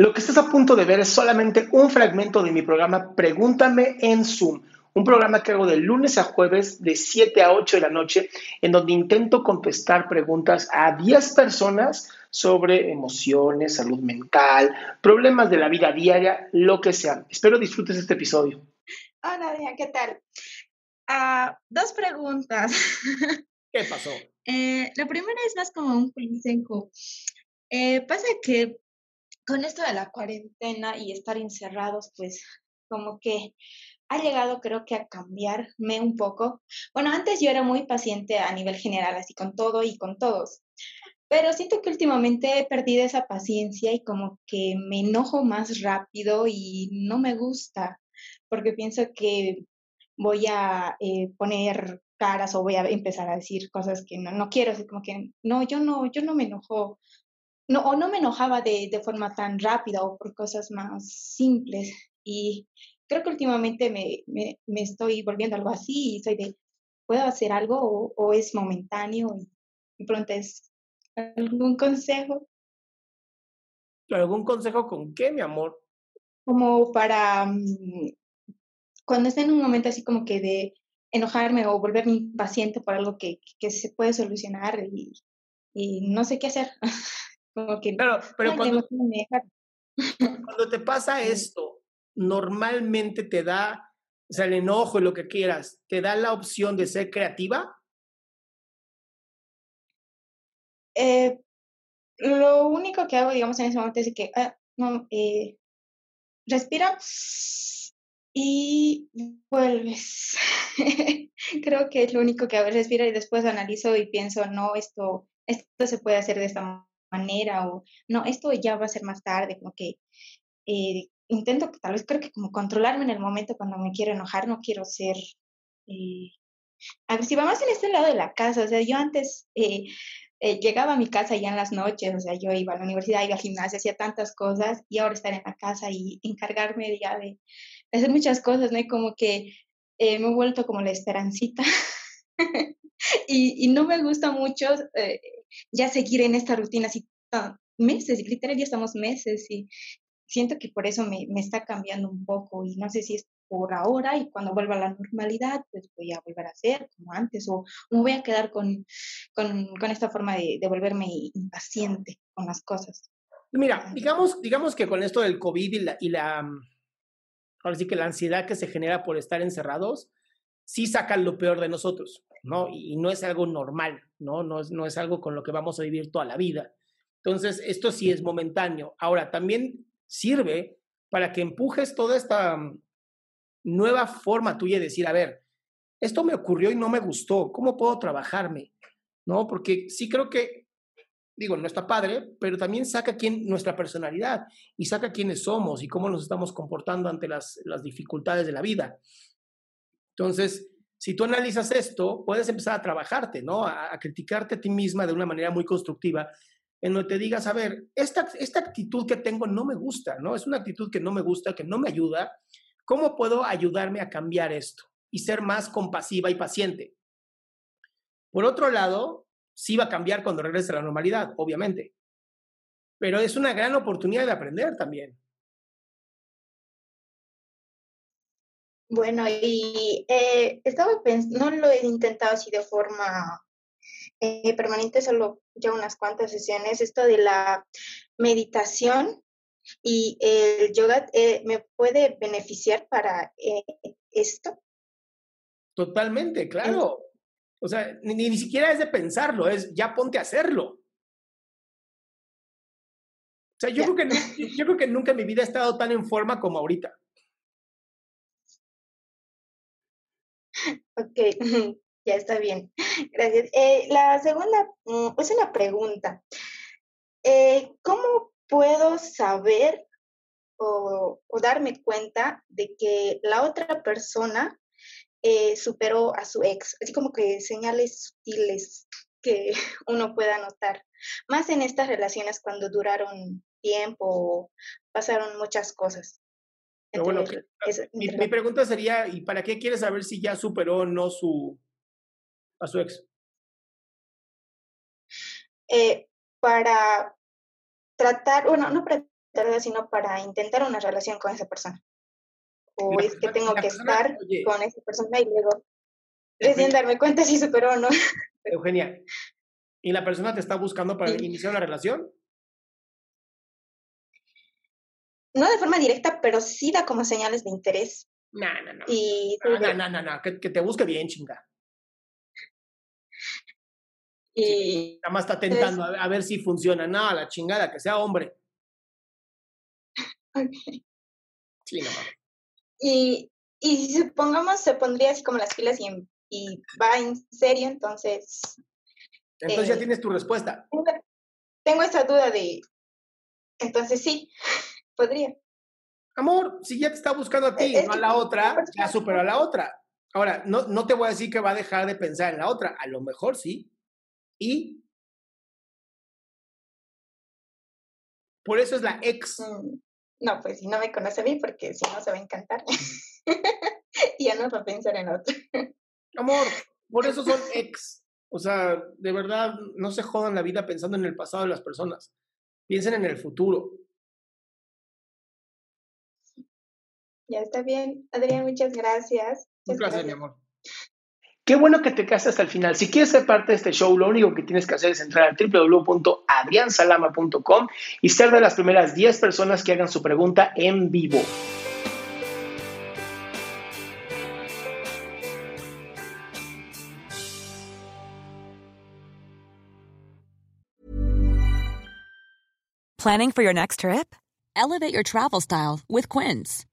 Lo que estás a punto de ver es solamente un fragmento de mi programa Pregúntame en Zoom. Un programa que hago de lunes a jueves de 7 a 8 de la noche, en donde intento contestar preguntas a 10 personas sobre emociones, salud mental, problemas de la vida diaria, lo que sea. Espero disfrutes este episodio. Hola, Adrián, ¿qué tal? Ah, dos preguntas. ¿Qué pasó? Eh, la primera es más como un consejo. Eh, pasa que con esto de la cuarentena y estar encerrados, pues como que ha llegado creo que a cambiarme un poco. Bueno, antes yo era muy paciente a nivel general, así con todo y con todos, pero siento que últimamente he perdido esa paciencia y como que me enojo más rápido y no me gusta, porque pienso que voy a eh, poner caras o voy a empezar a decir cosas que no, no quiero, así como que no, yo no, yo no me enojo no, o no me enojaba de, de, forma tan rápida o por cosas más simples. Y creo que últimamente me, me, me estoy volviendo algo así y soy de, ¿puedo hacer algo o, o es momentáneo? Y, pronto es, ¿algún consejo? ¿Algún consejo con qué, mi amor? Como para um, cuando esté en un momento así como que de enojarme o volverme impaciente por algo que, que se puede solucionar y, y no sé qué hacer. Que, pero, cuando, te pasa esto, normalmente te da, o sea, el enojo y lo que quieras, ¿te da la opción de ser creativa? Eh, lo único que hago, digamos, en ese momento es que, ah, no, eh, respira y vuelves. Creo que es lo único que hago, respira y después analizo y pienso, no, esto, esto se puede hacer de esta manera o no, esto ya va a ser más tarde, como que eh, intento tal vez creo que como controlarme en el momento cuando me quiero enojar, no quiero ser eh, agresiva más en este lado de la casa, o sea, yo antes eh, eh, llegaba a mi casa ya en las noches, o sea, yo iba a la universidad, iba al gimnasio, hacía tantas cosas y ahora estar en la casa y encargarme ya de, hacer muchas cosas, ¿no? Como que me he vuelto como la esperancita. y, y, no me gusta mucho eh, ya seguir en esta rutina así meses, literal ya estamos meses y siento que por eso me, me, está cambiando un poco y no sé si es por ahora y cuando vuelva a la normalidad pues voy a volver a ser como antes o me voy a quedar con, con, con esta forma de, de, volverme impaciente con las cosas. Mira, digamos, digamos que con esto del COVID y la, y la, ahora sí que la ansiedad que se genera por estar encerrados, sí sacan lo peor de nosotros, ¿no? Y, no es algo normal, ¿no? No es, no es algo con lo que vamos a vivir toda la vida. Entonces, esto sí es momentáneo. Ahora, también sirve para que empujes toda esta nueva forma tuya de decir, a ver, esto me ocurrió y no me gustó, ¿cómo puedo trabajarme? ¿No? Porque sí creo que, digo, no está padre, pero también saca quién, nuestra personalidad y saca quiénes somos y cómo nos estamos comportando ante las, las dificultades de la vida. Entonces, si tú analizas esto, puedes empezar a trabajarte, ¿no? A, criticarte a ti misma de una manera muy constructiva, en donde te digas, a ver, esta, esta actitud que tengo no me gusta, ¿no? Es una actitud que no me gusta, que no me ayuda. ¿cómo puedo ayudarme a cambiar esto y ser más compasiva y paciente? Por otro lado, sí va a cambiar cuando regrese a la normalidad, obviamente, pero es una gran oportunidad de aprender también. Bueno, y eh, estaba pensando, no lo he intentado así de forma eh, permanente, solo ya unas cuantas sesiones, esto de la meditación y el yoga eh, me puede beneficiar para eh, esto. Totalmente, claro. O sea, ni, ni siquiera es de pensarlo, es ya ponte a hacerlo. O sea, yo creo, que, yo creo que nunca en mi vida he estado tan en forma como ahorita. Ok, ya está bien. Gracias. Eh, la segunda mm, es una pregunta. Eh, ¿Cómo puedo saber o, o, darme cuenta de que la otra persona eh, superó a su ex? Así como que señales sutiles que uno pueda notar. Más en estas relaciones cuando duraron tiempo, pasaron muchas cosas. Bueno, mi, mi, pregunta sería, ¿y para qué quieres saber si ya superó o no su, a su ex? Eh, para tratar, bueno, no para tratar, sino para intentar una relación con esa persona. O es que tengo que persona, estar oye, con esa persona y luego recién darme cuenta si superó o no. Eugenia, ¿y la persona te está buscando para sí. iniciar una relación? No de forma directa, pero sí da como señales de interés. No, no, no. Y no, no, no, no, no. Que, que, te busque bien, chinga. Y nada más está tentando a, a, ver si funciona. No, la chingada, que sea hombre. Okay. Sí, no. Y, y supongamos se pondría así como las pilas y, y va en serio, entonces. Entonces eh, ya tienes tu respuesta. Tengo esa duda de. Entonces sí, podría. Amor, si ya te está buscando a ti, es no a la otra, ya superó a la otra. Ahora, no, no te voy a decir que va a dejar de pensar en la otra. A lo mejor sí, y por eso es la ex. Mm, no, pues si no me conoce a mí, porque si no se va a encantar. y ya no va a pensar en otro. Amor, por eso son ex. O sea, de verdad, no se jodan la vida pensando en el pasado de las personas. Piensen en el futuro. Ya está bien. Adrián, muchas gracias. Un placer, gracias. mi amor. Qué bueno que te quedaste hasta el final. Si quieres ser parte de este show, lo único que tienes que hacer es entrar a www.adriansalama.com y ser de las primeras 10 personas que hagan su pregunta en vivo. Planning for your next trip? Elevate your travel style with Quince.